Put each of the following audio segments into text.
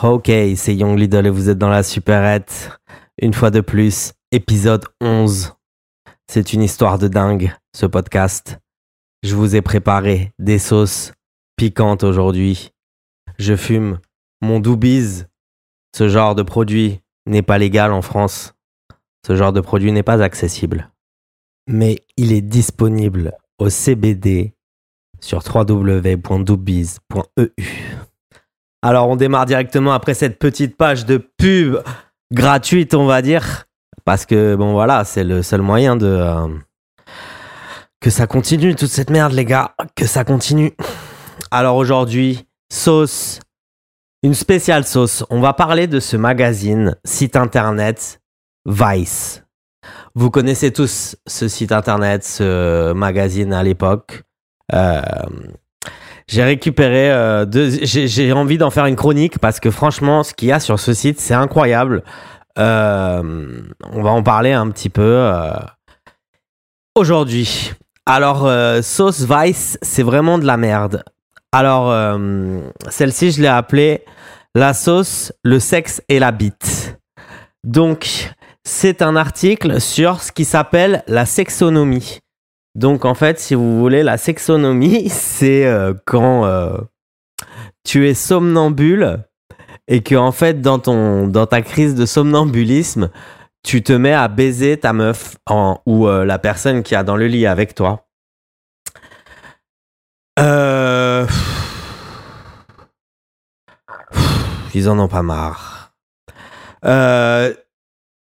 Ok, c'est Young Lidl et vous êtes dans la superette. Une fois de plus, épisode 11. C'est une histoire de dingue, ce podcast. Je vous ai préparé des sauces piquantes aujourd'hui. Je fume mon Doobies. Ce genre de produit n'est pas légal en France. Ce genre de produit n'est pas accessible. Mais il est disponible au CBD sur www.doobies.eu. Alors on démarre directement après cette petite page de pub gratuite, on va dire, parce que bon voilà, c'est le seul moyen de euh, que ça continue toute cette merde les gars, que ça continue. Alors aujourd'hui, sauce, une spéciale sauce. On va parler de ce magazine, site internet Vice. Vous connaissez tous ce site internet, ce magazine à l'époque. Euh, j'ai récupéré euh. J'ai envie d'en faire une chronique parce que franchement, ce qu'il y a sur ce site, c'est incroyable. Euh, on va en parler un petit peu euh, aujourd'hui. Alors, Sauce Vice, c'est vraiment de la merde. Alors, celle-ci, je l'ai appelée La sauce, le sexe et la bite. Donc, c'est un article sur ce qui s'appelle la sexonomie. Donc en fait, si vous voulez, la sexonomie, c'est euh, quand euh, tu es somnambule et que en fait, dans, ta crise de somnambulisme, tu te mets à baiser ta meuf en, ou euh, la personne qui a dans le lit avec toi. Ils en ont pas marre.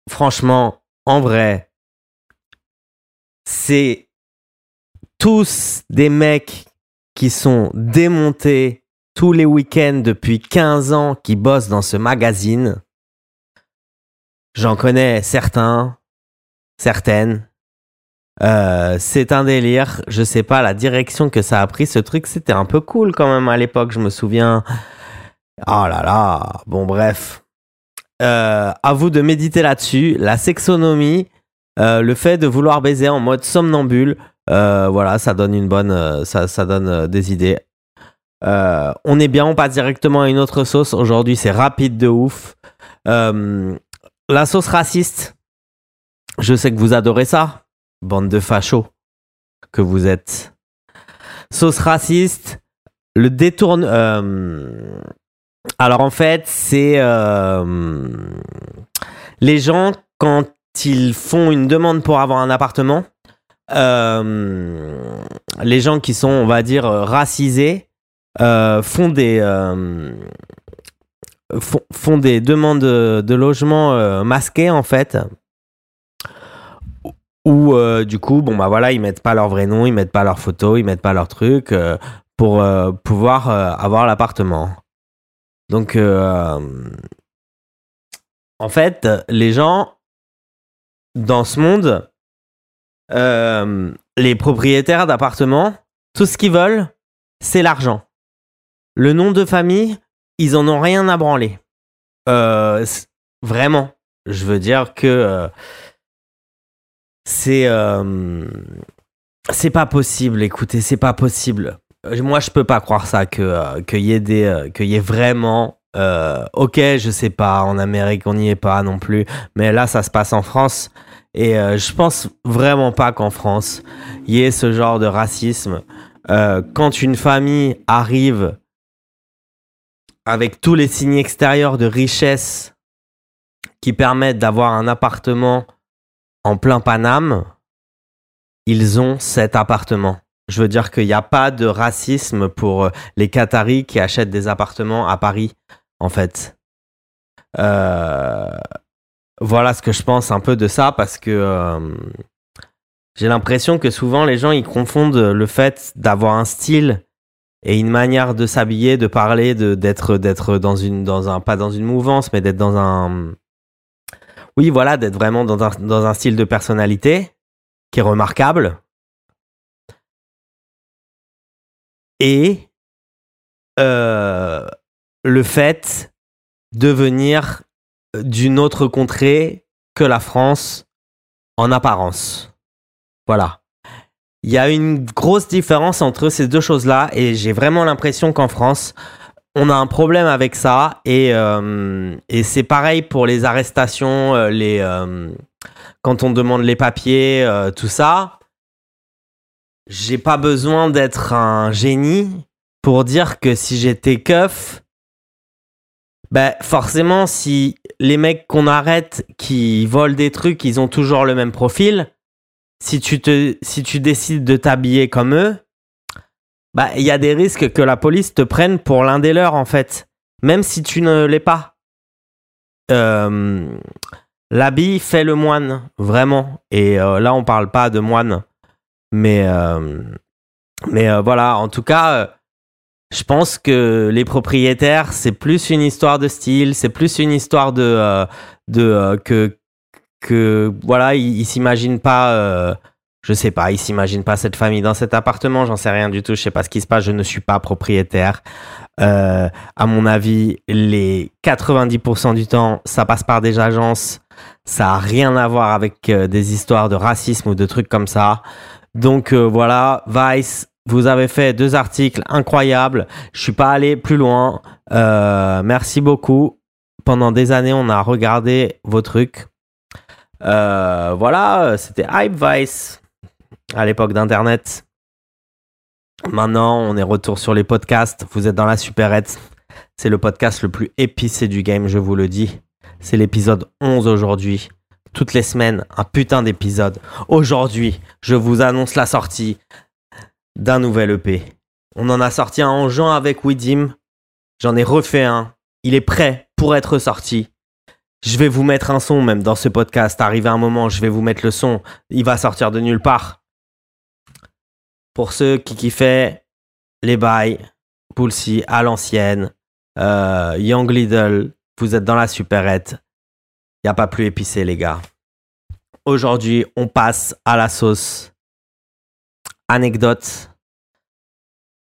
Franchement, en vrai, c'est tous des mecs qui sont démontés tous les week-ends depuis 15 ans qui bossent dans ce magazine. J'en connais certains, certaines. Euh, c'est un délire. Je sais pas la direction que ça a pris. Ce truc, c'était un peu cool quand même à l'époque. Je me souviens. Oh là là. Bon, bref. Euh, à vous de méditer là-dessus. La sexonomie, euh, le fait de vouloir baiser en mode somnambule, voilà, ça donne une bonne, euh, ça, ça donne euh, des idées. Euh, on est bien, on passe directement à une autre sauce. Aujourd'hui, c'est rapide de ouf. Euh, la sauce raciste. Je sais que vous adorez ça, bande de fachos que vous êtes. Sauce raciste. Le détourne. euh, alors en fait, c'est euh, les gens quand ils font une demande pour avoir un appartement. Euh, les gens qui sont, on va dire, euh, racisés euh, font des font, des demandes de, logement masquées en fait. Euh, du coup bon bah voilà ils mettent pas leur vrai nom ils mettent pas leur photo ils mettent pas leur truc pour pouvoir avoir l'appartement. Donc en fait les gens dans ce monde euh, les propriétaires d'appartements tout ce qu'ils veulent c'est l'argent. Le nom de famille ils en ont rien à branler. Euh, vraiment. Je veux dire que euh, c'est c'est pas possible écoutez c'est pas possible. Moi je peux pas croire ça que qu'il y ait des qu'il y ait vraiment ok je sais pas en Amérique on n'y est pas non plus mais là ça se passe en France et euh, je pense vraiment pas qu'en France il y ait ce genre de racisme Euh, quand une famille arrive avec tous les signes extérieurs de richesse qui permettent d'avoir un appartement en plein Paname, ils ont cet appartement. Je veux dire qu'il n'y a pas de racisme pour euh, les Qataris qui achètent des appartements à Paris, en fait. Euh, voilà ce que je pense un peu de ça parce que euh, j'ai l'impression que souvent les gens ils confondent le fait d'avoir un style et une manière de s'habiller, de parler, de d'être d'être dans une dans un pas dans une mouvance mais d'être dans un oui, voilà, d'être vraiment dans un, dans un style de personnalité qui est remarquable. Et euh, le fait de venir d'une autre contrée que la France en apparence. Voilà. Il y a une grosse différence entre ces deux choses-là et j'ai vraiment l'impression qu'en France, on a un problème avec ça et, et c'est pareil pour les arrestations, les, quand on demande les papiers, tout ça. J'ai pas besoin d'être un génie pour dire que si j'étais keuf, ben forcément, si les mecs qu'on arrête qui volent des trucs, ils ont toujours le même profil, si tu, te, si tu décides de t'habiller comme eux, bah, il y a des risques que la police te prenne pour l'un des leurs, en fait. Même si tu ne l'es pas. Euh, L'habit fait le moine, vraiment. Et euh, là, on parle pas de moine. Mais, euh, mais euh, voilà, en tout cas, je pense que les propriétaires, c'est plus une histoire de style, c'est plus une histoire de, de que, que, voilà, ils, ils s'imaginent pas je sais pas, ils s'imaginent pas cette famille dans cet appartement, j'en sais rien du tout, je sais pas ce qui se passe, je ne suis pas propriétaire. Euh, à mon avis, les 90% du temps, ça passe par des agences, ça a rien à voir avec euh, des histoires de racisme ou de trucs comme ça. Donc euh, voilà, Vice, vous avez fait deux articles incroyables. Je suis pas allé plus loin. merci beaucoup. Pendant des années, on a regardé vos trucs. voilà, c'était Hype Vice à l'époque d'Internet. Maintenant, on est retour sur les podcasts. Vous êtes dans la supérette. C'est le podcast le plus épicé du game, je vous le dis. C'est l'épisode 11 aujourd'hui. Toutes les semaines, un putain d'épisode. Aujourd'hui, je vous annonce la sortie d'un nouvel EP. On en a sorti un en juin avec Widim. J'en ai refait un. Il est prêt pour être sorti. Je vais vous mettre un son même dans ce podcast. Arrivé un moment, je vais vous mettre le son. Il va sortir de nulle part. Pour ceux qui kiffaient les bails, Poulsi à l'ancienne, euh, Young Lidl, vous êtes dans la supérette. Il n'y a pas plus épicé, les gars. Aujourd'hui, on passe à la sauce. Anecdote.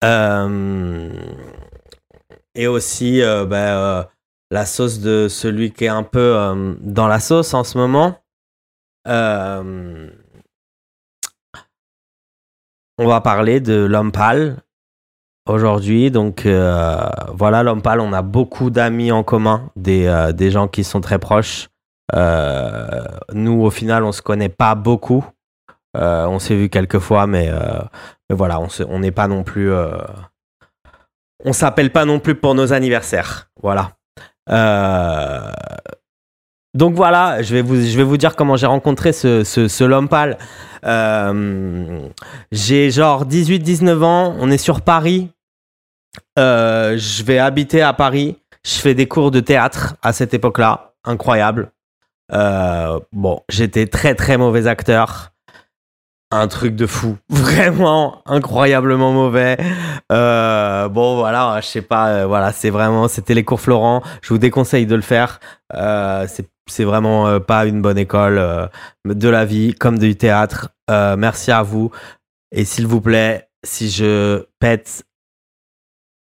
Euh, et aussi euh, ben, la sauce de celui qui est un peu dans la sauce en ce moment. on va parler de l'homme pâle aujourd'hui. Donc euh, voilà, l'homme pâle, on a beaucoup d'amis en commun, des, euh, des, gens qui sont très proches. Euh, nous, au final, on se connaît pas beaucoup. On s'est vu quelques fois, mais, mais voilà, on n'est pas non plus. on s'appelle pas non plus pour nos anniversaires. Voilà. donc voilà, je vais vous, je vais vous dire comment j'ai rencontré ce, ce, ce euh, j'ai genre 18-19 ans, on est sur Paris. Euh, je vais habiter à Paris. Je fais des cours de théâtre à cette époque-là. Incroyable. Euh, bon, j'étais très très mauvais acteur. Un truc de fou. Vraiment incroyablement mauvais. bon, voilà, je sais pas. voilà, c'est vraiment. C'était les cours Florent. Je vous déconseille de le faire. c'est c'est vraiment euh, pas une bonne école euh, de la vie comme du théâtre. Euh, merci à vous. Et s'il vous plaît, si je pète,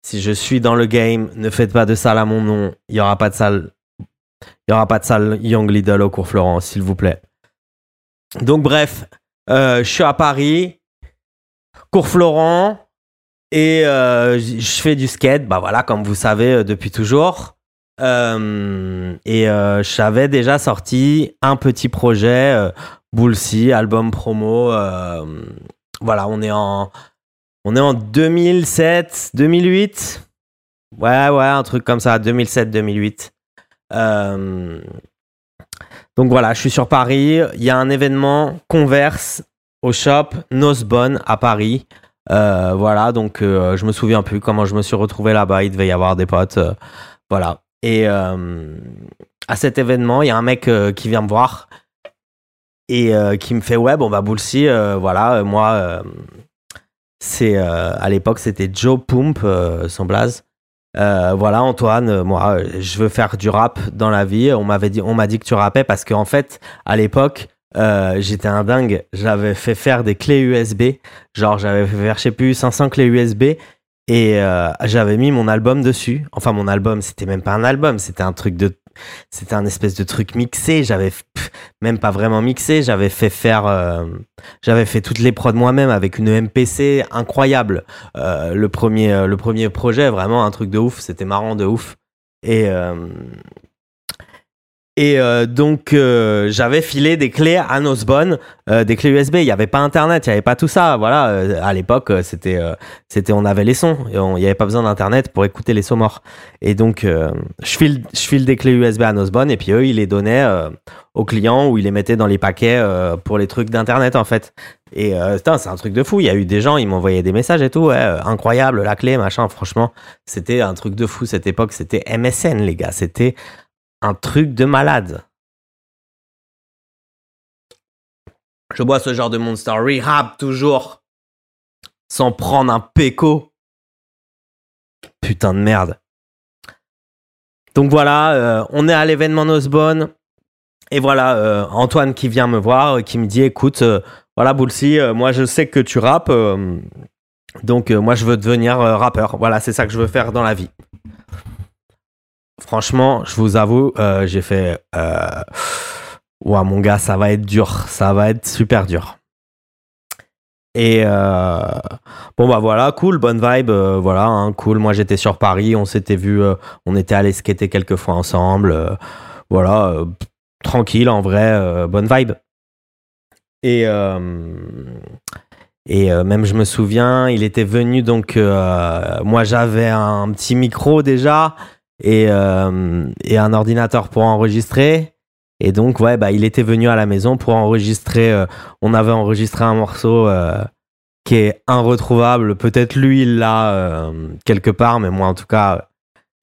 si je suis dans le game, ne faites pas de salle à mon nom. Il y aura pas de salle. Il y aura pas de salle Young Lidl au cours Florent, s'il vous plaît. Donc bref, je suis à Paris, cours Florent, et je fais du skate. Bah voilà, comme vous savez depuis toujours. Euh, et euh, j'avais déjà sorti un petit projet, euh, album promo. Euh, voilà, on est en, on est en 2007, 2008. Ouais, ouais, un truc comme ça, 2007-2008. Donc voilà, je suis sur Paris. Il y a un événement Converse au shop Nosbonne à Paris. voilà, donc je me souviens plus comment je me suis retrouvé là-bas. Il devait y avoir des potes. voilà. Et euh, à cet événement, il y a un mec euh, qui vient me voir et euh, qui me fait ouais bon bah Boulsi voilà moi c'est à l'époque c'était Joe Pump son blaze voilà Antoine moi je veux faire du rap dans la vie on m'avait dit on m'a dit que tu rappais parce qu'en fait à l'époque j'étais un dingue j'avais fait faire des clés USB genre j'avais fait faire je sais plus 500 clés USB et euh, j'avais mis mon album dessus. Enfin, mon album, c'était même pas un album, c'était un truc de. C'était un espèce de truc mixé. J'avais même pas vraiment mixé. J'avais fait faire, euh, j'avais fait toutes les prods moi-même avec une MPC incroyable. Euh, le premier, le premier projet, vraiment un truc de ouf. C'était marrant de ouf. Et et euh, donc, euh, j'avais filé des clés à Nosbonne, euh, des clés USB. Il n'y avait pas Internet, il n'y avait pas tout ça. Voilà, à l'époque, c'était, c'était, on avait les sons. Il n'y avait pas besoin d'Internet pour écouter les sons morts. Et donc, je file, je file des clés USB à Nosbonne et puis eux, ils les donnaient aux clients ou ils les mettaient dans les paquets pour les trucs d'Internet, en fait. Et c'est un truc de fou. Il y a eu des gens, ils m'envoyaient des messages et tout. Ouais, incroyable, la clé, machin. Franchement, c'était un truc de fou cette époque. C'était MSN, les gars. C'était un truc de malade. Je bois ce genre de Monster Rehab toujours. Sans prendre un péco. Putain de merde. Donc voilà, euh, on est à l'événement Nosbonne. Et voilà, euh, Antoine qui vient me voir, qui me dit écoute, euh, voilà, Boulsi, moi je sais que tu rappes. donc moi je veux devenir rappeur. Voilà, c'est ça que je veux faire dans la vie. Franchement, je vous avoue, euh, j'ai fait. Euh... mon gars, ça va être dur. Ça va être super dur. Et euh, bon, bah voilà, cool, bonne vibe. Euh, voilà, hein, cool. Moi, j'étais sur Paris. On s'était vu. on était allé skater quelques fois ensemble. voilà, tranquille, en vrai, bonne vibe. Et. Et même je me souviens, il était venu donc moi j'avais un petit micro déjà et, euh, et un ordinateur pour enregistrer. Et donc, ouais, bah, il était venu à la maison pour enregistrer. Euh, on avait enregistré un morceau euh, qui est irretrouvable. Peut-être lui, il l'a quelque part, mais moi, en tout cas,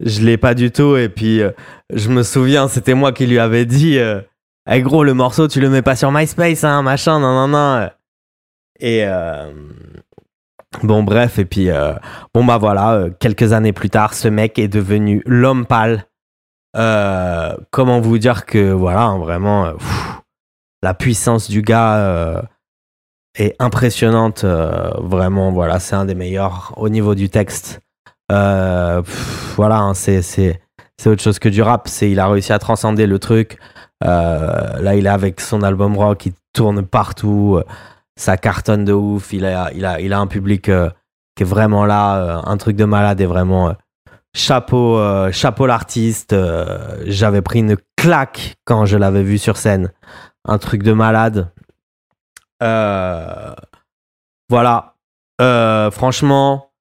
je l'ai pas du tout. Et puis, je me souviens, c'était moi qui lui avais dit hey, gros, le morceau, tu le mets pas sur MySpace, hein, machin, non, non, non. Et, Bon bref, et puis euh, bon bah voilà, euh, quelques années plus tard, ce mec est devenu l'homme pâle. Euh, comment vous dire que voilà, hein, vraiment, la puissance du gars est impressionnante. vraiment, voilà, c'est un des meilleurs au niveau du texte. voilà, hein, c'est c'est c'est autre chose que du rap. C'est il a réussi à transcender le truc. là, il est avec son album rock, il tourne partout ça cartonne de ouf. Il a, il a, il a un public euh, qui est vraiment là, euh, un truc de malade et vraiment euh, chapeau, chapeau l'artiste. J'avais pris une claque quand je l'avais vu sur scène, un truc de malade. voilà, franchement,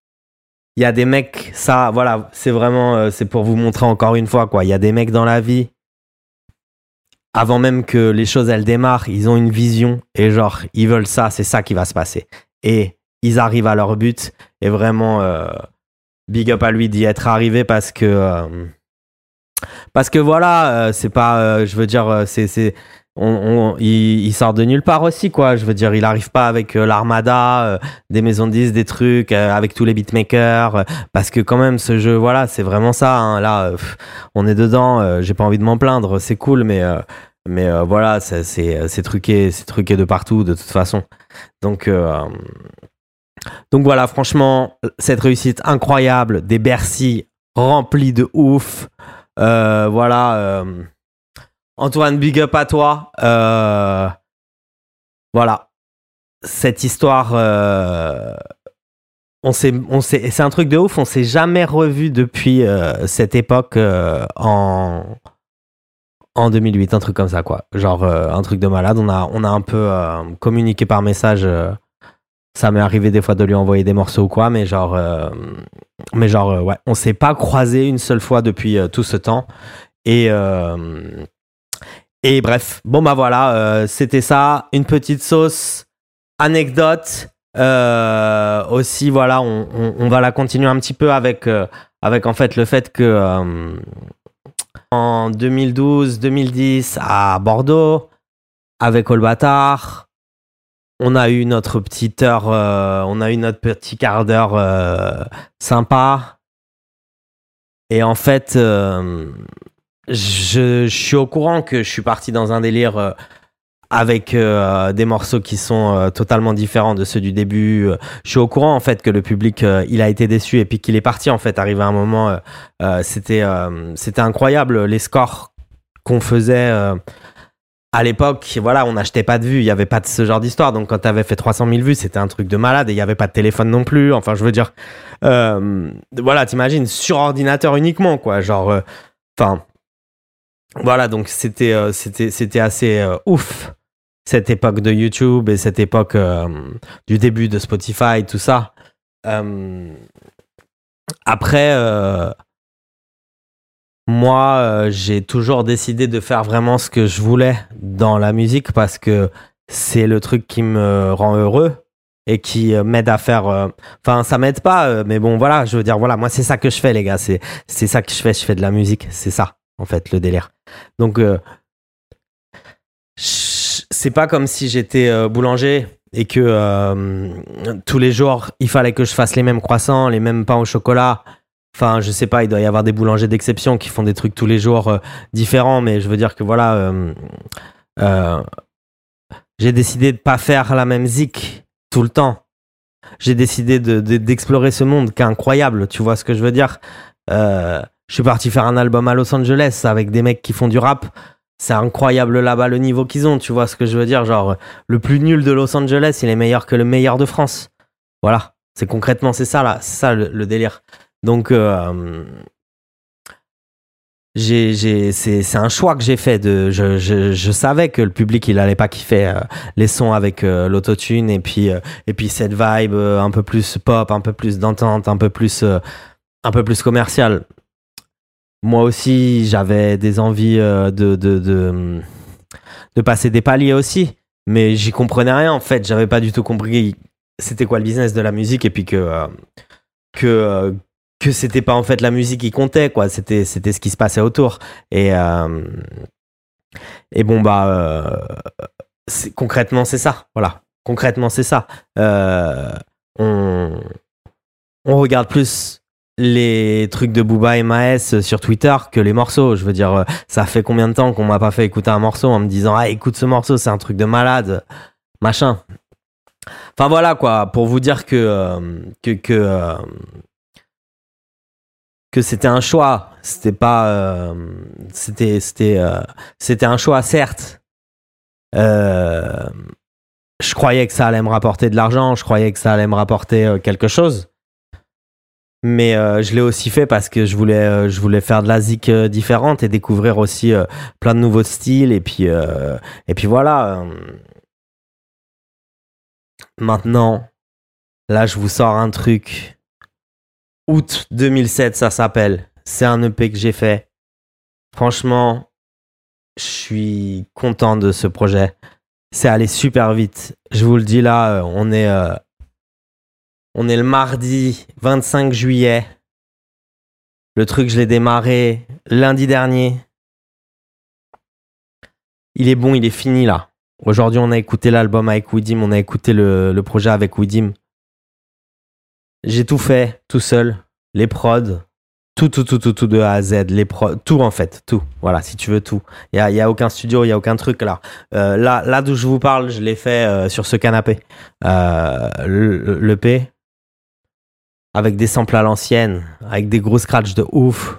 il y a des mecs, ça, voilà, c'est vraiment, c'est pour vous montrer encore une fois quoi. Il y a des mecs dans la vie avant même que les choses elles démarrent, ils ont une vision et genre ils veulent ça, c'est ça qui va se passer. Et ils arrivent à leur but et vraiment euh, big up à lui d'y être arrivé parce que euh, parce que voilà, euh, c'est pas, je veux dire, c'est il, sort de nulle part aussi, quoi. Je veux dire, il arrive pas avec l'armada, des maisons de 10, des trucs, avec tous les beatmakers, parce que quand même, ce jeu, voilà, c'est vraiment ça. Hein. Là, on est dedans. J'ai pas envie de m'en plaindre, c'est cool, mais mais euh, voilà, c'est truqué, c'est truqué de partout de toute façon. Donc, euh, donc voilà, franchement, cette réussite incroyable, des Bercy remplis de ouf. Euh, voilà, Antoine, big up à toi. voilà, cette histoire, on on c'est un truc de ouf. On s'est jamais revu depuis cette époque en en 2008, un truc comme ça, quoi. Genre euh, un truc de malade. On a, un peu euh, communiqué par message. Euh, ça m'est arrivé des fois de lui envoyer des morceaux ou quoi, mais genre, mais genre, ouais, on s'est pas croisé une seule fois depuis tout ce temps. Et et bref, bon bah voilà, c'était ça, une petite sauce anecdote. aussi, voilà, on, va la continuer un petit peu avec avec en fait le fait que en 2012-2010 à Bordeaux avec Olbatar. On a eu notre petite heure, euh, on a eu notre petit quart d'heure euh, sympa. Et en fait, euh, je, suis au courant que je suis parti dans un délire avec euh, des morceaux qui sont euh, totalement différents de ceux du début. Je suis au courant en fait que le public euh, il a été déçu et puis qu'il est parti en fait. Arrivé à un moment, c'était c'était incroyable les scores qu'on faisait à l'époque, voilà, on n'achetait pas de vues, il n'y avait pas de ce genre d'histoire. Donc, quand tu avais fait 300 000 vues, c'était un truc de malade et il n'y avait pas de téléphone non plus. Enfin, je veux dire, euh, voilà, t'imagines, sur ordinateur uniquement, quoi. Genre, euh, enfin, voilà, donc c'était euh, c'était c'était assez euh, ouf cette époque de YouTube et cette époque du début de Spotify, tout ça. après moi, euh, j'ai toujours décidé de faire vraiment ce que je voulais dans la musique parce que c'est le truc qui me rend heureux et qui euh, m'aide à faire. euh, Enfin, ça m'aide pas, euh, mais bon, voilà, je veux dire, voilà, moi, c'est ça que je fais, les gars. C'est c'est ça que je fais. Je fais de la musique. C'est ça, en fait, le délire. Donc, euh, c'est pas comme si j'étais euh, boulanger et que euh, tous les jours, il fallait que je fasse les mêmes croissants, les mêmes pains au chocolat. Enfin, je sais pas, il doit y avoir des boulangers d'exception qui font des trucs tous les jours différents, mais je veux dire que voilà, j'ai décidé de pas faire la même zik tout le temps. J'ai décidé de- de- d'explorer ce monde qui est incroyable, tu vois ce que je veux dire? Je suis parti faire un album à Los Angeles avec des mecs qui font du rap. C'est incroyable là-bas le niveau qu'ils ont, tu vois ce que je veux dire? Genre, le plus nul de Los Angeles, il est meilleur que le meilleur de France. Voilà, c'est concrètement, c'est ça là, c'est ça le, délire. Donc, euh, c'est, un choix que j'ai fait. De, je, je, savais que le public il allait pas kiffer euh, les sons avec euh, l'autotune et puis euh, et puis cette vibe euh, un peu plus pop, un peu plus d'entente, un peu plus un plus commercial. Moi aussi, j'avais des envies euh, de, de, de de passer des paliers aussi, mais j'y comprenais rien en fait. J'avais pas du tout compris c'était quoi le business de la musique et puis que euh, que euh, que c'était pas en fait la musique qui comptait quoi. C'était c'était ce qui se passait autour. Et euh, et bon bah concrètement c'est ça. Voilà. Concrètement c'est ça. On on regarde plus les trucs de Booba et Maes sur Twitter que les morceaux je veux dire euh, ça fait combien de temps qu'on m'a pas fait écouter un morceau en me disant ah écoute ce morceau c'est un truc de malade machin enfin voilà quoi pour vous dire que euh, que que euh, que c'était un choix. C'était pas. c'était c'était c'était un choix, certes. Je croyais que ça allait me rapporter de l'argent. Je croyais que ça allait me rapporter quelque chose. Mais euh, je l'ai aussi fait parce que je voulais, euh, je voulais faire de la zik euh, différente et découvrir aussi plein de nouveaux styles. Et puis, et puis voilà. Maintenant, là, je vous sors un truc août 2007, ça s'appelle. C'est un EP que j'ai fait. Franchement, je suis content de ce projet. C'est allé super vite. Je vous le dis là, on est, on est le mardi 25 juillet. Le truc, je l'ai démarré lundi dernier. Il est bon, il est fini là. Aujourd'hui, on a écouté l'album avec Widim, on a écouté le, projet avec Widim. J'ai tout fait tout seul, les prods, tout, tout, tout, tout, tout de A à Z, les prods, tout en fait, tout. Voilà, si tu veux tout. Il y a, a aucun studio, il y a aucun truc là. Euh, là, là d'où je vous parle, je l'ai fait euh, sur ce canapé. Euh, le P avec des samples à l'ancienne, avec des gros scratchs de ouf.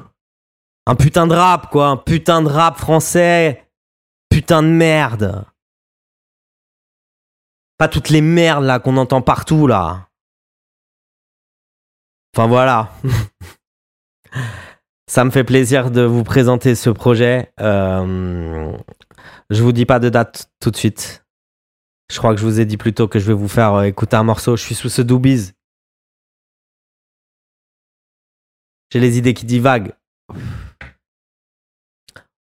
Un putain de rap quoi, un putain de rap français. Putain de merde. Pas toutes les merdes là qu'on entend partout là. Enfin voilà. Ça me fait plaisir de vous présenter ce projet. Euh, je vous dis pas de date tout de suite. Je crois que je vous ai dit plus tôt que je vais vous faire euh, écouter un morceau. Je suis sous ce doobies. J'ai les idées qui divaguent.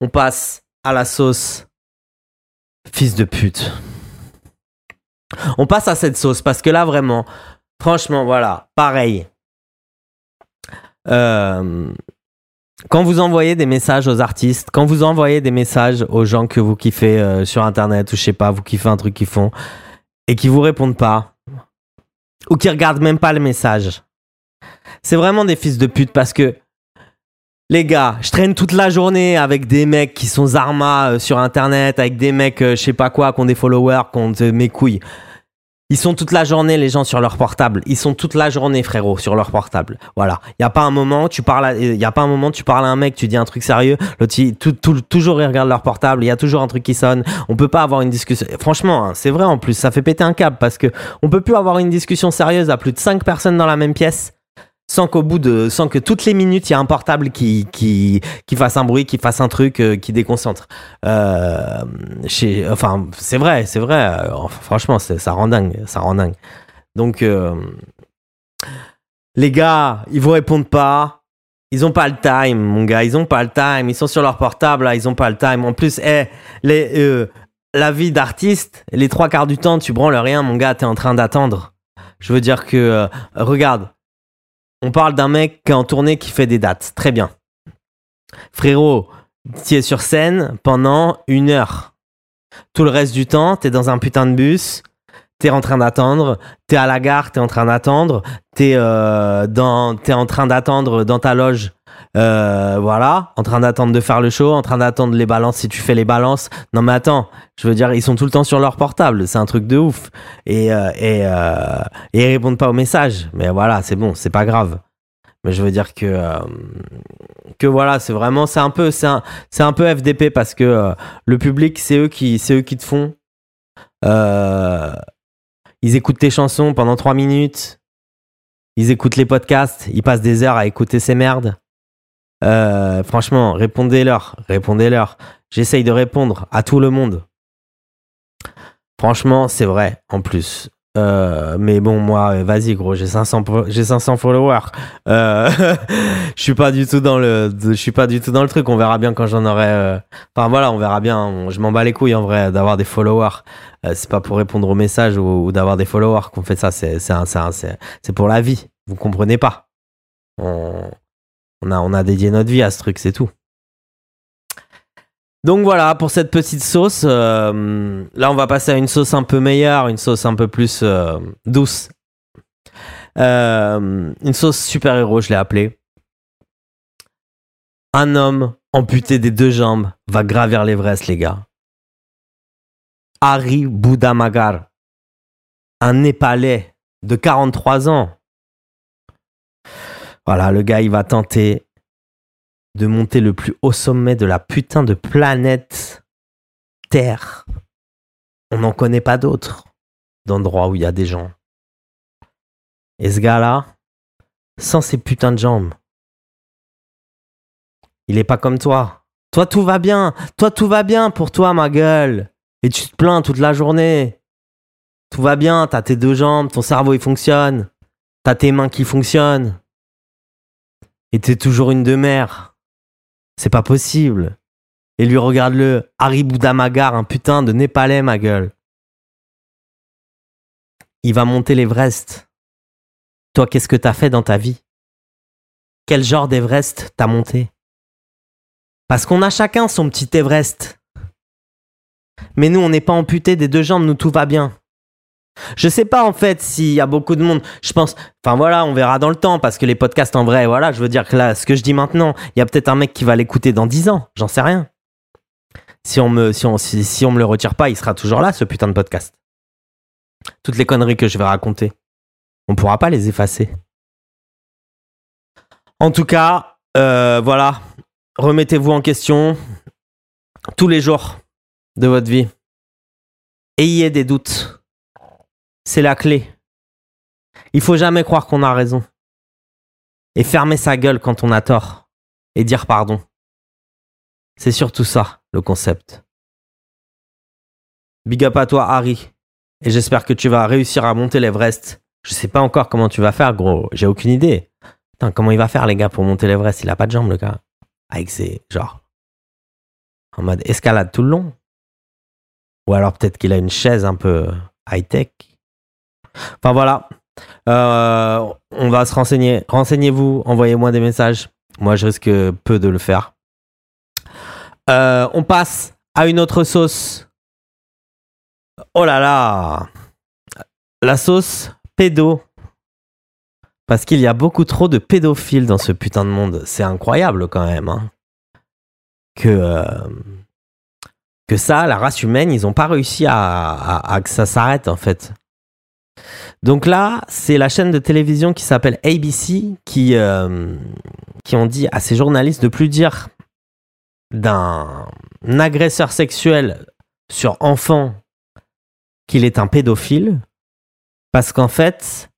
On passe à la sauce. Fils de pute. On passe à cette sauce parce que là vraiment, franchement, voilà, pareil. Euh, quand vous envoyez des messages aux artistes, quand vous envoyez des messages aux gens que vous kiffez euh, sur internet ou je sais pas, vous kiffez un truc qu'ils font et qui vous répondent pas ou qui regardent même pas le message, c'est vraiment des fils de pute parce que les gars, je traîne toute la journée avec des mecs qui sont Zarma euh, sur internet, avec des mecs, euh, je sais pas quoi, qui ont des followers, qui ont mes couilles. Ils sont toute la journée, les gens, sur leur portable. Ils sont toute la journée, frérot, sur leur portable. Voilà. Il y a pas un moment, tu parles, y a pas un moment, tu parles à un mec, tu dis un truc sérieux, l'autre, tout, tout, toujours, ils regardent leur portable. Il y a toujours un truc qui sonne. On peut pas avoir une discussion. Franchement, hein, c'est vrai en plus, ça fait péter un câble parce que on peut plus avoir une discussion sérieuse à plus de cinq personnes dans la même pièce sans qu'au bout de, sans que toutes les minutes, il y a un portable qui, qui, qui fasse un bruit, qui fasse un truc, euh, qui déconcentre. Euh, chez, enfin, c'est vrai, c'est vrai. Euh, franchement, ça rend dingue, ça rend dingue. Donc, les gars, ils vous répondent pas. Ils ont pas le time, mon gars. Ils ont pas le time. Ils sont sur leur portable, là. Ils ont pas le time. En plus, eh, les, la vie d'artiste, les trois quarts du temps, tu branles rien, mon gars. T'es en train d'attendre. Je veux dire que, regarde, on parle d'un mec qui est en tournée qui fait des dates. Très bien. Frérot, tu es sur scène pendant une heure. Tout le reste du temps, t'es dans un putain de bus, t'es en train d'attendre, t'es à la gare, t'es en train d'attendre, t'es euh, en train d'attendre dans ta loge euh, voilà, en train d'attendre de faire le show, en train d'attendre les balances si tu fais les balances. Non mais attends, je veux dire, ils sont tout le temps sur leur portable, c'est un truc de ouf. Et, euh, et, euh, ils répondent pas aux messages. Mais voilà, c'est bon, c'est pas grave. Mais je veux dire que que voilà, c'est vraiment, c'est un peu, un, un peu FDP parce que le public, c'est eux qui, c'est eux qui te font. Ils écoutent tes chansons pendant trois minutes. Ils écoutent les podcasts, ils passent des heures à écouter ces merdes. Euh, franchement, répondez-leur, répondez-leur. J'essaye de répondre à tout le monde. Franchement, c'est vrai, en plus. Euh, mais bon, moi, vas-y, gros, j'ai 500, j'ai 500 followers. Euh, je suis pas du tout dans le, je suis pas du tout dans le truc. On verra bien quand j'en aurai. Euh, enfin voilà, on verra bien. Je m'en bats les couilles en vrai d'avoir des followers. Euh, c'est pas pour répondre aux messages ou, d'avoir des followers qu'on fait ça. C'est, c'est, c'est, c'est pour la vie. Vous comprenez pas. On, on a, on a dédié notre vie à ce truc, c'est tout. Donc voilà, pour cette petite sauce, euh, là on va passer à une sauce un peu meilleure, une sauce un peu plus euh, douce. Euh, une sauce super-héros, je l'ai appelée. Un homme amputé des deux jambes va gravir l'Everest, les gars. Hari Budamagar, un Népalais de 43 ans, voilà, le gars, il va tenter de monter le plus haut sommet de la putain de planète Terre. On n'en connaît pas d'autres d'endroits où il y a des gens. Et ce gars-là, sans ses putains de jambes, il est pas comme toi. Toi, tout va bien. Toi, tout va bien pour toi, ma gueule. Et tu te plains toute la journée. Tout va bien, t'as tes deux jambes, ton cerveau il fonctionne. T'as tes mains qui fonctionnent. Et t'es toujours une de. C'est pas possible. Et lui, regarde-le. Haribudamagar, un putain de Népalais, ma gueule. Il va monter l'Everest. Toi, qu'est-ce que t'as fait dans ta vie? Quel genre d'Everest t'as monté? Parce qu'on a chacun son petit Everest. Mais nous, on n'est pas amputés des deux jambes, nous tout va bien. Je sais pas en fait s'il y a beaucoup de monde. Je pense, enfin voilà, on verra dans le temps parce que les podcasts en vrai, voilà, je veux dire que là, ce que je dis maintenant, il y a peut-être un mec qui va l'écouter dans 10 ans, j'en sais rien. Si on me, me le retire pas, il sera toujours là, ce putain de podcast. Toutes les conneries que je vais raconter, on pourra pas les effacer. En tout cas, euh, voilà, remettez-vous en question tous les jours de votre vie. Ayez des doutes c'est la clé. Il faut jamais croire qu'on a raison. Et fermer sa gueule quand on a tort. Et dire pardon. C'est surtout ça, le concept. Big up à toi, Harry. Et j'espère que tu vas réussir à monter l'Everest. Je sais pas encore comment tu vas faire, gros. J'ai aucune idée. comment il va faire, les gars, pour monter l'Everest? Il a pas de jambes, le gars. Avec ses. genre. En mode escalade tout le long. Ou alors peut-être qu'il a une chaise un peu high-tech. Enfin voilà. Euh, on va se renseigner. Renseignez-vous, envoyez-moi des messages. Moi, je risque peu de le faire. Euh, on passe à une autre sauce. Oh là là La sauce pédo. Parce qu'il y a beaucoup trop de pédophiles dans ce putain de monde. C'est incroyable quand même. Hein. Que, euh, que ça, la race humaine, ils n'ont pas réussi à, à, que ça s'arrête en fait. Donc là, c'est la chaîne de télévision qui s'appelle ABC qui, euh, ont dit à ces journalistes de plus dire d'un agresseur sexuel sur enfant qu'il est un pédophile, parce qu'en fait,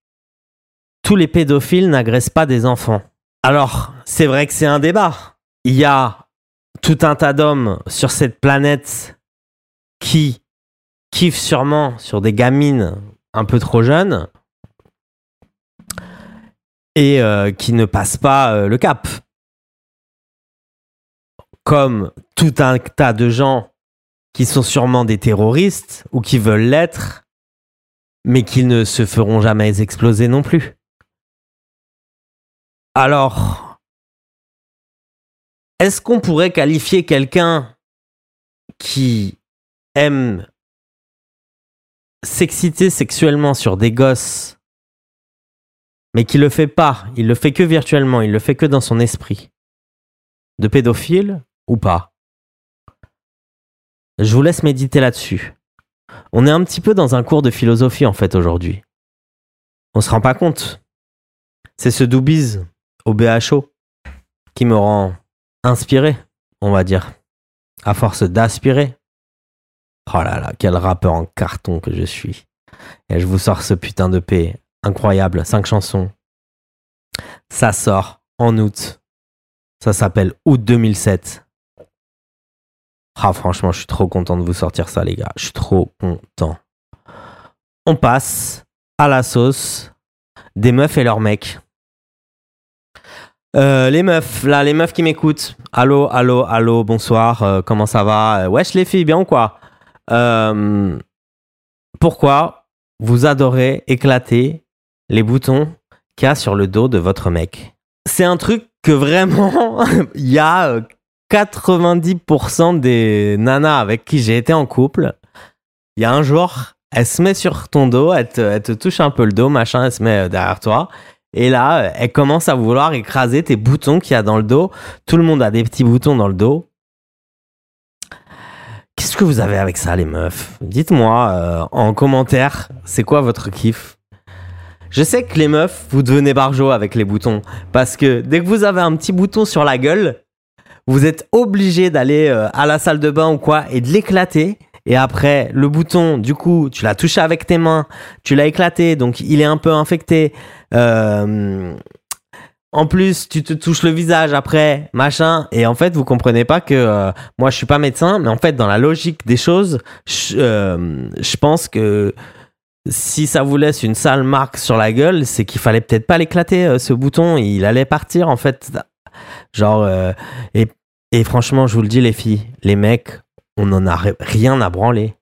tous les pédophiles n'agressent pas des enfants. Alors, c'est vrai que c'est un débat. Il y a tout un tas d'hommes sur cette planète qui kiffent sûrement sur des gamines un peu trop jeunes et euh, qui ne passent pas euh, le cap. Comme tout un tas de gens qui sont sûrement des terroristes ou qui veulent l'être, mais qui ne se feront jamais exploser non plus. Alors, est-ce qu'on pourrait qualifier quelqu'un qui aime s'exciter sexuellement sur des gosses, mais qui le fait pas, il le fait que virtuellement, il le fait que dans son esprit, de pédophile ou pas Je vous laisse méditer là-dessus. On est un petit peu dans un cours de philosophie en fait aujourd'hui. On se rend pas compte. C'est ce doubiz au BHO qui me rend inspiré, on va dire. À force d'aspirer. Oh là là, quel rappeur en carton que je suis. Et je vous sors ce putain de paix. Incroyable, cinq chansons. Ça sort en août. Ça s'appelle Août 2007. Ah, franchement, je suis trop content de vous sortir ça, les gars. Je suis trop content. On passe à la sauce des meufs et leurs mecs. Euh, les meufs, là, les meufs qui m'écoutent. Allô, allô, allô, bonsoir, euh, comment ça va? Euh, Wesh les filles, bien ou quoi? Pourquoi vous adorez éclater les boutons qu'il y a sur le dos de votre mec? C'est un truc que vraiment, il y a 90% des nanas avec qui j'ai été en couple. Il y a un jour, elle se met sur ton dos, elle te, elle te touche un peu le dos, machin, elle se met derrière toi. Et là, elle commence à vouloir écraser tes boutons qu'il y a dans le dos. Tout le monde a des petits boutons dans le dos. Qu'est-ce que vous avez avec ça, les meufs? Dites-moi euh, en commentaire, c'est quoi votre kiff? Je sais que les meufs, vous devenez barjo avec les boutons. Parce que dès que vous avez un petit bouton sur la gueule, vous êtes obligé d'aller euh, à la salle de bain ou quoi et de l'éclater. Et après, le bouton, du coup, tu l'as touché avec tes mains, tu l'as éclaté, donc il est un peu infecté. Euh, en plus, tu te touches le visage après, machin. Et en fait, vous comprenez pas que euh, moi, je suis pas médecin, mais en fait, dans la logique des choses, je, euh, je pense que si ça vous laisse une sale marque sur la gueule, c'est qu'il fallait peut-être pas l'éclater, ce bouton. Il allait partir, en fait. Genre, et, et franchement, je vous le dis, les filles, les mecs, on n'en a rien à branler.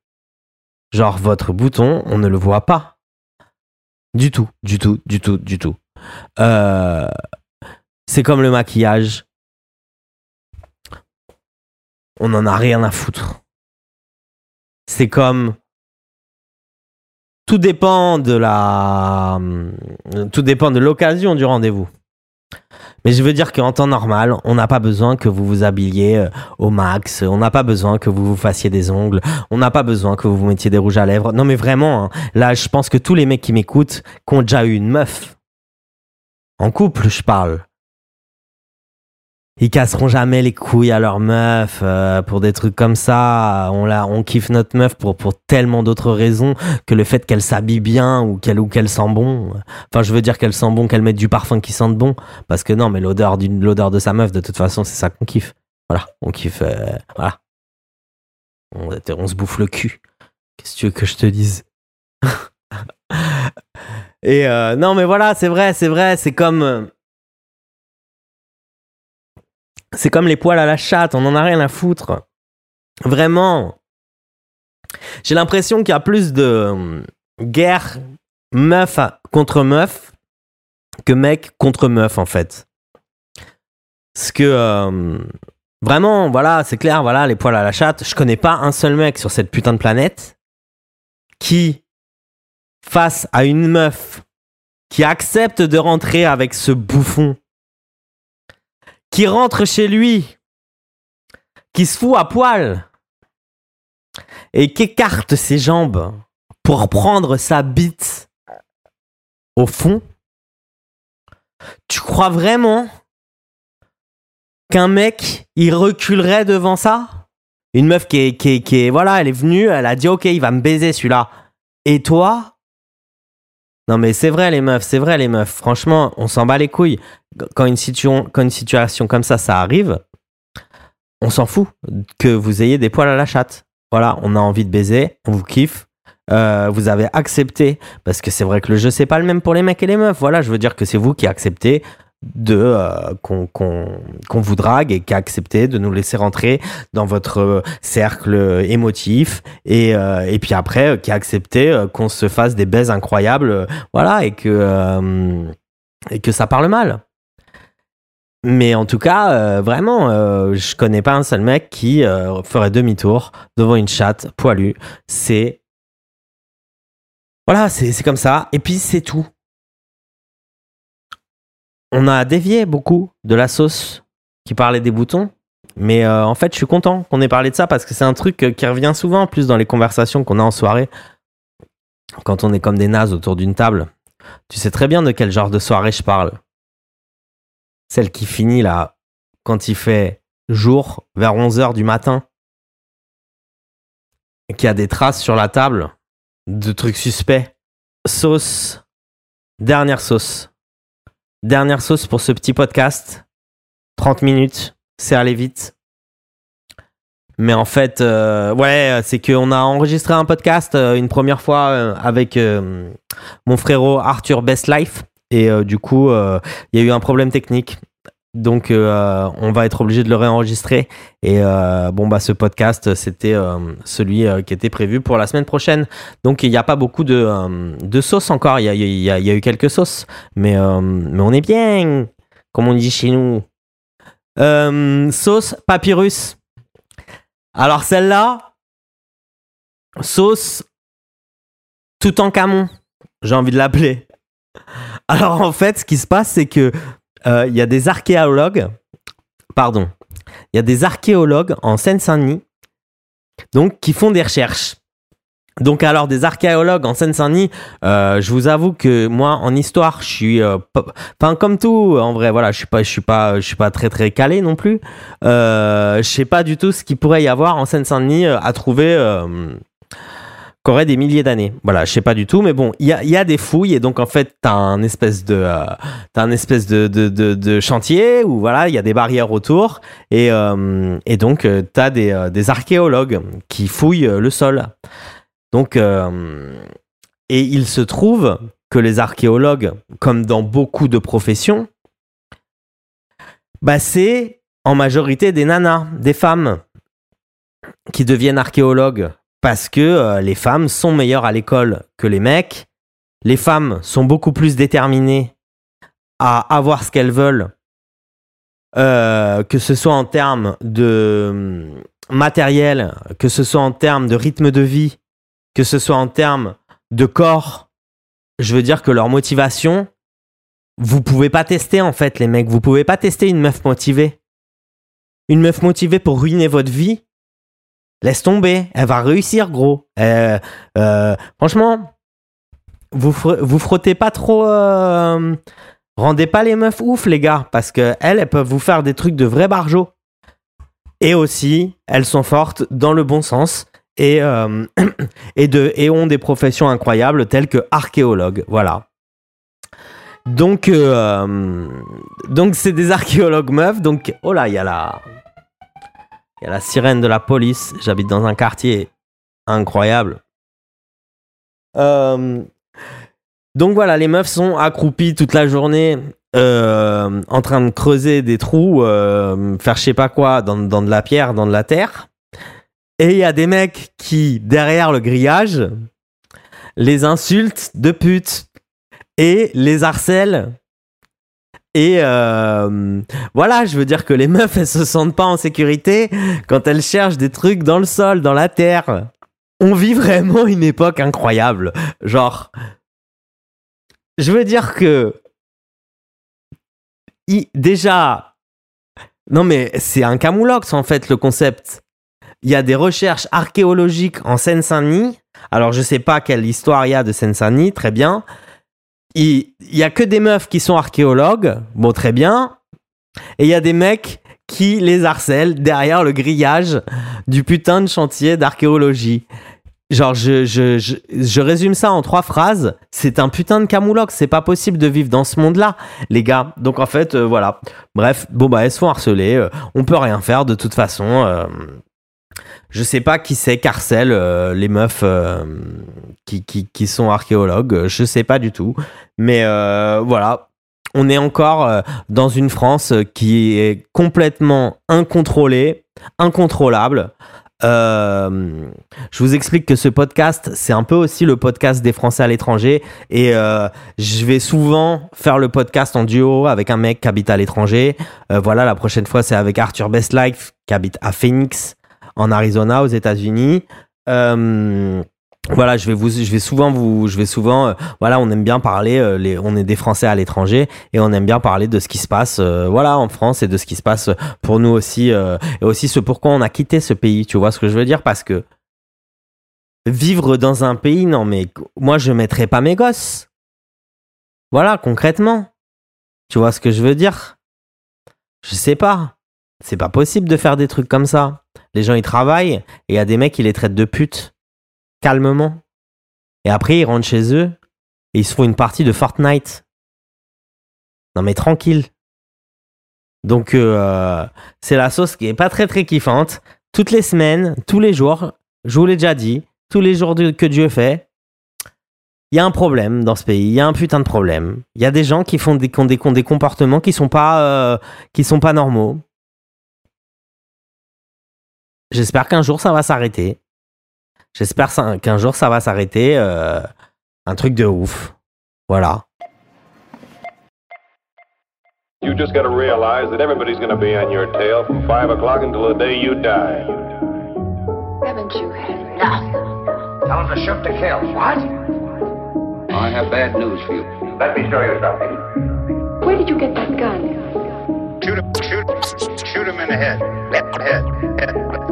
Genre, votre bouton, on ne le voit pas. Du tout, du tout, du tout, du tout. Euh, c'est comme le maquillage. On n'en a rien à foutre. C'est comme. Tout dépend de la. Tout dépend de l'occasion du rendez-vous. Mais je veux dire qu'en temps normal, on n'a pas besoin que vous vous habilliez euh, au max, on n'a pas besoin que vous vous fassiez des ongles, on n'a pas besoin que vous vous mettiez des rouges à lèvres. Non mais vraiment, hein, là je pense que tous les mecs qui m'écoutent, qui ont déjà eu une meuf, en couple je parle, ils casseront jamais les couilles à leur meuf euh, pour des trucs comme ça. On la, on kiffe notre meuf pour tellement d'autres raisons que le fait qu'elle s'habille bien ou qu'elle ou qu'elle sent bon. Enfin, je veux dire qu'elle sent bon, qu'elle mette du parfum qui sente bon. Parce que non, mais l'odeur d'une l'odeur de sa meuf, de toute façon, c'est ça qu'on kiffe. Voilà, on kiffe. Euh, voilà, on, on se bouffe le cul. Qu'est-ce que tu veux que je te dise? Et euh, non, mais voilà, c'est vrai, c'est vrai, c'est comme c'est comme les poils à la chatte, on en a rien à foutre. Vraiment. J'ai l'impression qu'il y a plus de euh, guerre meuf contre meuf que mec contre meuf en fait. Parce que euh, vraiment, voilà, c'est clair, voilà, les poils à la chatte. Je connais pas un seul mec sur cette putain de planète qui, face à une meuf qui accepte de rentrer avec ce bouffon qui rentre chez lui, qui se fout à poil et qui écarte ses jambes pour prendre sa bite au fond, tu crois vraiment qu'un mec, il reculerait devant ça? Une meuf qui est, qui, qui est, voilà, elle est venue, elle a dit, ok, il va me baiser celui-là. Et toi Non mais c'est vrai les meufs, c'est vrai les meufs. Franchement, on s'en bat les couilles. Quand une, situation, comme ça, ça arrive, on s'en fout que vous ayez des poils à la chatte. Voilà, on a envie de baiser, on vous kiffe. Euh, vous avez accepté, parce que c'est vrai que le jeu c'est pas le même pour les mecs et les meufs. Voilà, je veux dire que c'est vous qui acceptez de euh, qu'on vous drague et qui accepté de nous laisser rentrer dans votre euh, cercle émotif et, et puis après qui a accepté qu'on se fasse des baises incroyables voilà et que et que ça parle mal mais en tout cas, vraiment, je connais pas un seul mec qui ferait demi-tour devant une chatte poilue. C'est voilà, c'est comme ça. Et puis c'est tout. On a dévié beaucoup de la sauce qui parlait des boutons. Mais euh, en fait, je suis content qu'on ait parlé de ça parce que c'est un truc euh, qui revient souvent, en plus dans les conversations qu'on a en soirée. Quand on est comme des nazes autour d'une table. Tu sais très bien de quel genre de soirée je parle. Celle qui finit là, quand il fait jour, vers 11h du matin. Qui a des traces sur la table de trucs suspects. Sauce. Dernière sauce. Dernière sauce pour ce petit podcast. 30 minutes. C'est aller vite. Mais en fait, euh, ouais, c'est qu'on a enregistré un podcast euh, une première fois euh, avec mon frérot Arthur Best Life. Et du coup, il y a eu un problème technique. Donc, euh, on va être obligé de le réenregistrer. Et euh, bon, bah, ce podcast, c'était euh, celui qui était prévu pour la semaine prochaine. Donc, il n'y a pas beaucoup de, de sauces encore. Il y a, y a, eu quelques sauces, mais, mais on est bien, comme on dit chez nous. sauce papyrus. Alors, celle-là, sauce tout en camon, j'ai envie de l'appeler. Alors, en fait, ce qui se passe, c'est que euh, il y a des archéologues, pardon, il y a des archéologues en Seine-Saint-Denis, donc qui font des recherches. Donc alors des archéologues en Seine-Saint-Denis, euh, je vous avoue que moi en histoire, je suis, euh, enfin comme tout, en vrai, voilà, je suis pas, je suis pas, je suis pas très très calé non plus. Euh, je sais pas du tout ce qu'il pourrait y avoir en Seine-Saint-Denis à trouver qu'aurait des milliers d'années. Voilà, je sais pas du tout, mais bon, il y a, des fouilles et donc en fait, t'as un espèce de, euh, as un espèce de, de, de, chantier où voilà, il y a des barrières autour et, euh, et donc euh, t'as des, des archéologues qui fouillent le sol. Donc, et il se trouve que les archéologues, comme dans beaucoup de professions, bah c'est en majorité des nanas, des femmes qui deviennent archéologues parce que euh, les femmes sont meilleures à l'école que les mecs. Les femmes sont beaucoup plus déterminées à avoir ce qu'elles veulent, euh, que ce soit en termes de hum, matériel, que ce soit en termes de rythme de vie, que ce soit en termes de corps. Je veux dire que leur motivation, vous pouvez pas tester en fait les mecs, vous pouvez pas tester une meuf motivée. Une meuf motivée pour ruiner votre vie, Laisse tomber, elle va réussir, gros. Euh, euh, franchement, vous, frottez pas trop. Euh, rendez pas les meufs ouf, les gars, parce que elles, peuvent vous faire des trucs de vrais barjots. Et aussi, elles sont fortes dans le bon sens et ont des professions incroyables telles que archéologues. Voilà. Donc, donc c'est des archéologues meufs. Donc, oh là, il y a la. Il y a la sirène de la police. J'habite dans un quartier incroyable. Euh, donc voilà, les meufs sont accroupies toute la journée euh, en train de creuser des trous, euh, faire je sais pas quoi dans, dans, de la pierre, dans de la terre. Et il y a des mecs qui, derrière le grillage, les insultent de pute et les harcèlent et euh, voilà, je veux dire que les meufs, elles se sentent pas en sécurité quand elles cherchent des trucs dans le sol, dans la terre. On vit vraiment une époque incroyable. Genre, je veux dire que déjà, non mais c'est un camoulox en fait le concept. Il y a des recherches archéologiques en Seine-Saint-Denis. Alors je sais pas quelle histoire il y a de Seine-Saint-Denis, très bien. Il y a que des meufs qui sont archéologues, bon très bien, et il y a des mecs qui les harcèlent derrière le grillage du putain de chantier d'archéologie. Genre, je, je, je, je, résume ça en trois phrases. C'est un putain de camoulox. C'est pas possible de vivre dans ce monde-là, les gars. Donc, en fait, euh, voilà. Bref, bon, bah, elles se font harceler. Euh, on peut rien faire de toute façon. Euh, je sais pas qui c'est qu'harcèle les meufs qui, qui, sont archéologues. Je sais pas du tout. Mais voilà. On est encore dans une France qui est complètement incontrôlée, incontrôlable. Euh, je vous explique que ce podcast, c'est un peu aussi le podcast des Français à l'étranger. Et euh, je vais souvent faire le podcast en duo avec un mec qui habite à l'étranger. Euh, voilà, la prochaine fois, c'est avec Arthur Bestlife qui habite à Phoenix, en Arizona, aux États-Unis. Euh, voilà, je vais vous, je vais souvent vous, je vais souvent, euh, voilà, on aime bien parler, euh, on est des Français à l'étranger et on aime bien parler de ce qui se passe, voilà, en France et de ce qui se passe pour nous aussi et aussi ce pourquoi on a quitté ce pays. Tu vois ce que je veux dire? Parce que vivre dans un pays, non mais moi je mettrais pas mes gosses. Voilà, concrètement. Tu vois ce que je veux dire? Je sais pas. C'est pas possible de faire des trucs comme ça. Les gens ils travaillent et il y a des mecs qui les traitent de putes calmement. Et après, ils rentrent chez eux et ils se font une partie de Fortnite. Non mais tranquille. Donc euh, c'est la sauce qui est pas très très kiffante. Toutes les semaines, tous les jours, je vous l'ai déjà dit, tous les jours que Dieu fait, il y a un problème dans ce pays. Il y a un putain de problème. Il y a des gens qui font des, qui des, des comportements qui sont euh, qui sont pas normaux. J'espère qu'un jour ça va s'arrêter. J'espère qu'un jour ça va s'arrêter. Euh, un truc de ouf. Voilà. You just gotta realize that everybody's gonna be on your tail from 5 o'clock until the day you die. Haven't you had enough? Tell them to shoot to kill. What? I have bad news for you. Let me show you something. Where did you get that gun? Shoot him, shoot, shoot him in the head. Head, head.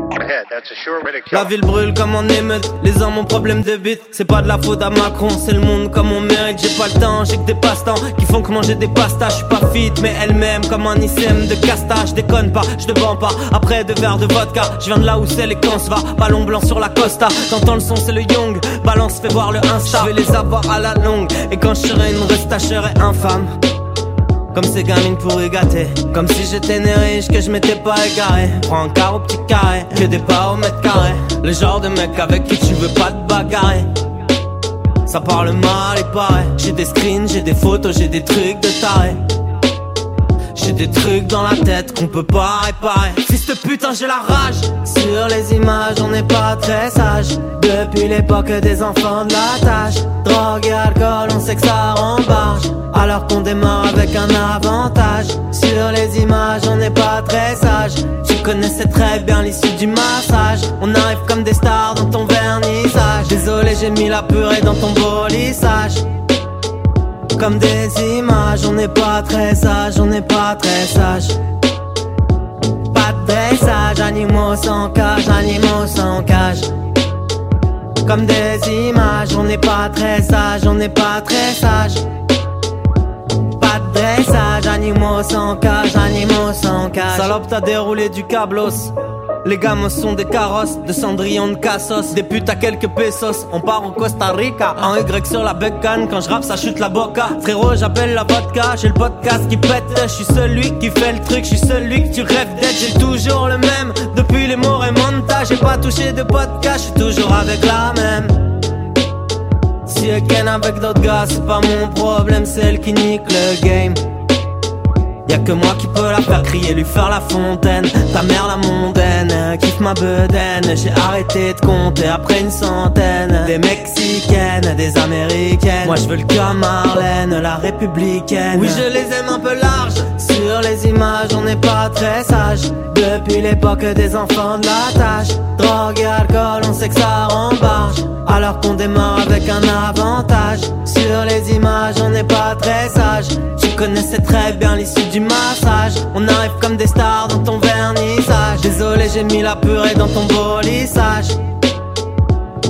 La ville brûle comme en émeute, les hommes ont problème de but. C'est pas de la faute à Macron, c'est le monde comme on mérite. J'ai pas le temps, j'ai que des passe-temps qui font que manger des pastas. Je suis pas fit, mais elle-même comme un ICM de casta. Je déconne pas, je te vends pas. Après deux verres de vodka, je viens de là où c'est les cons va. Ballon blanc sur la costa, t'entends le son, c'est le Young. Balance, fais voir le Insta. Je vais les avoir à la longue, et quand je serai une resta, je serai infâme. Comme ces gamines pourraient gâter. Comme si j'étais né riche que je m'étais pas égaré. Prends un car au petit carré Que des pas au mètre carré. Le genre de mec avec qui tu veux pas te bagarrer. Ça parle mal et pareil J'ai des screens, j'ai des photos, j'ai des trucs de taré j'ai des trucs dans la tête qu'on peut pas réparer. Fils de putain, j'ai la rage. Sur les images, on n'est pas très sage. Depuis l'époque des enfants de la tâche. Drogue et alcool, on sait que ça rembarge. Alors qu'on démarre avec un avantage. Sur les images, on n'est pas très sage. Tu connaissais très bien l'issue du massage. On arrive comme des stars dans ton vernissage. Désolé, j'ai mis la purée dans ton bolissage comme des images. On n'est pas très sage, on n'est pas très sage. Pas de dressage, animaux sans cage, animaux sans cage. Comme des images, on n'est pas très sage, on n'est pas très sage. Animaux sans cage, animaux sans cage. Salope, t'as déroulé du cablos. Les gammes sont des carrosses, de Cendrillon de Cassos, des putes à quelques pesos. On part au Costa Rica, en Y sur la bécane. Quand je rappe, ça chute la boca. Frérot, j'appelle la vodka, j'ai le podcast qui pète. Je suis celui qui fait le truc, je suis celui que tu rêves d'être. J'ai toujours le même, depuis les morts et montage. J'ai pas touché de podcast, je suis toujours avec la même. Si elle ken avec d'autres gars, c'est pas mon problème, c'est elle qui nique le game. Y'a que moi qui peux la faire crier, lui faire la fontaine. Ta mère la mondaine, kiffe ma bedaine. J'ai arrêté de compter après une centaine. Des mexicaines, des américaines. Moi je veux le cœur Marlène, la républicaine. Oui, je les aime un peu large. Sur les images, on n'est pas très sage. Depuis l'époque des enfants de la tâche. Drogue et alcool, on sait que ça rembarge. Alors qu'on démarre avec un avantage. Sur les images, on n'est pas très sage. Tu connaissais très bien l'issue du massage. On arrive comme des stars dans ton vernissage. Désolé, j'ai mis la purée dans ton bolissage.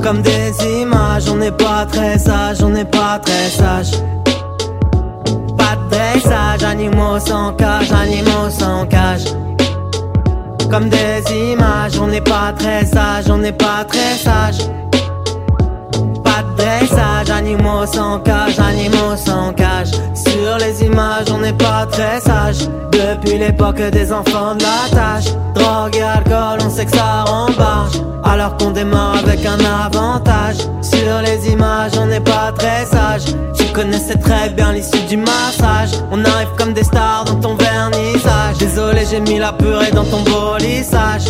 Comme des images, on n'est pas très sage, on n'est pas très sage. De dressage, animaux sans cage, animaux sans cage. Comme des images, on n'est pas très sage, on n'est pas très sage. Pas de dressage, animaux sans cage, animaux sans cage. Sur les images, on n'est pas très sage. Depuis l'époque des enfants de la tâche. Drogue et alcool, on sait que ça rembarge. Alors qu'on démarre avec un avantage. Sur les images, on n'est pas très sage. Connaissais très bien l'issue du massage. On arrive comme des stars dans ton vernissage. Désolé, j'ai mis la purée dans ton bolissage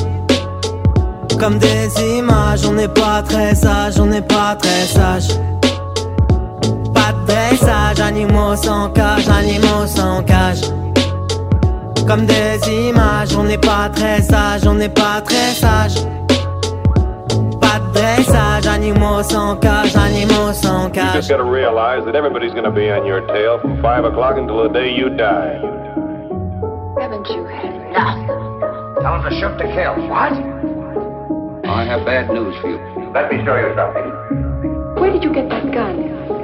comme des images. On n'est pas très sage, on n'est pas très sage. Pas de dressage, animaux sans cage, animaux sans cage. Comme des images, on n'est pas très sage, on n'est pas très sage. Pas de dressage, animaux sans cage, animaux sans cage. You just gotta realize that everybody's gonna be on your tail from 5 o'clock until the day you die. Haven't you had enough? Tell him to shoot to kill. What? I have bad news for you. Let me show you something. Where did you get that gun?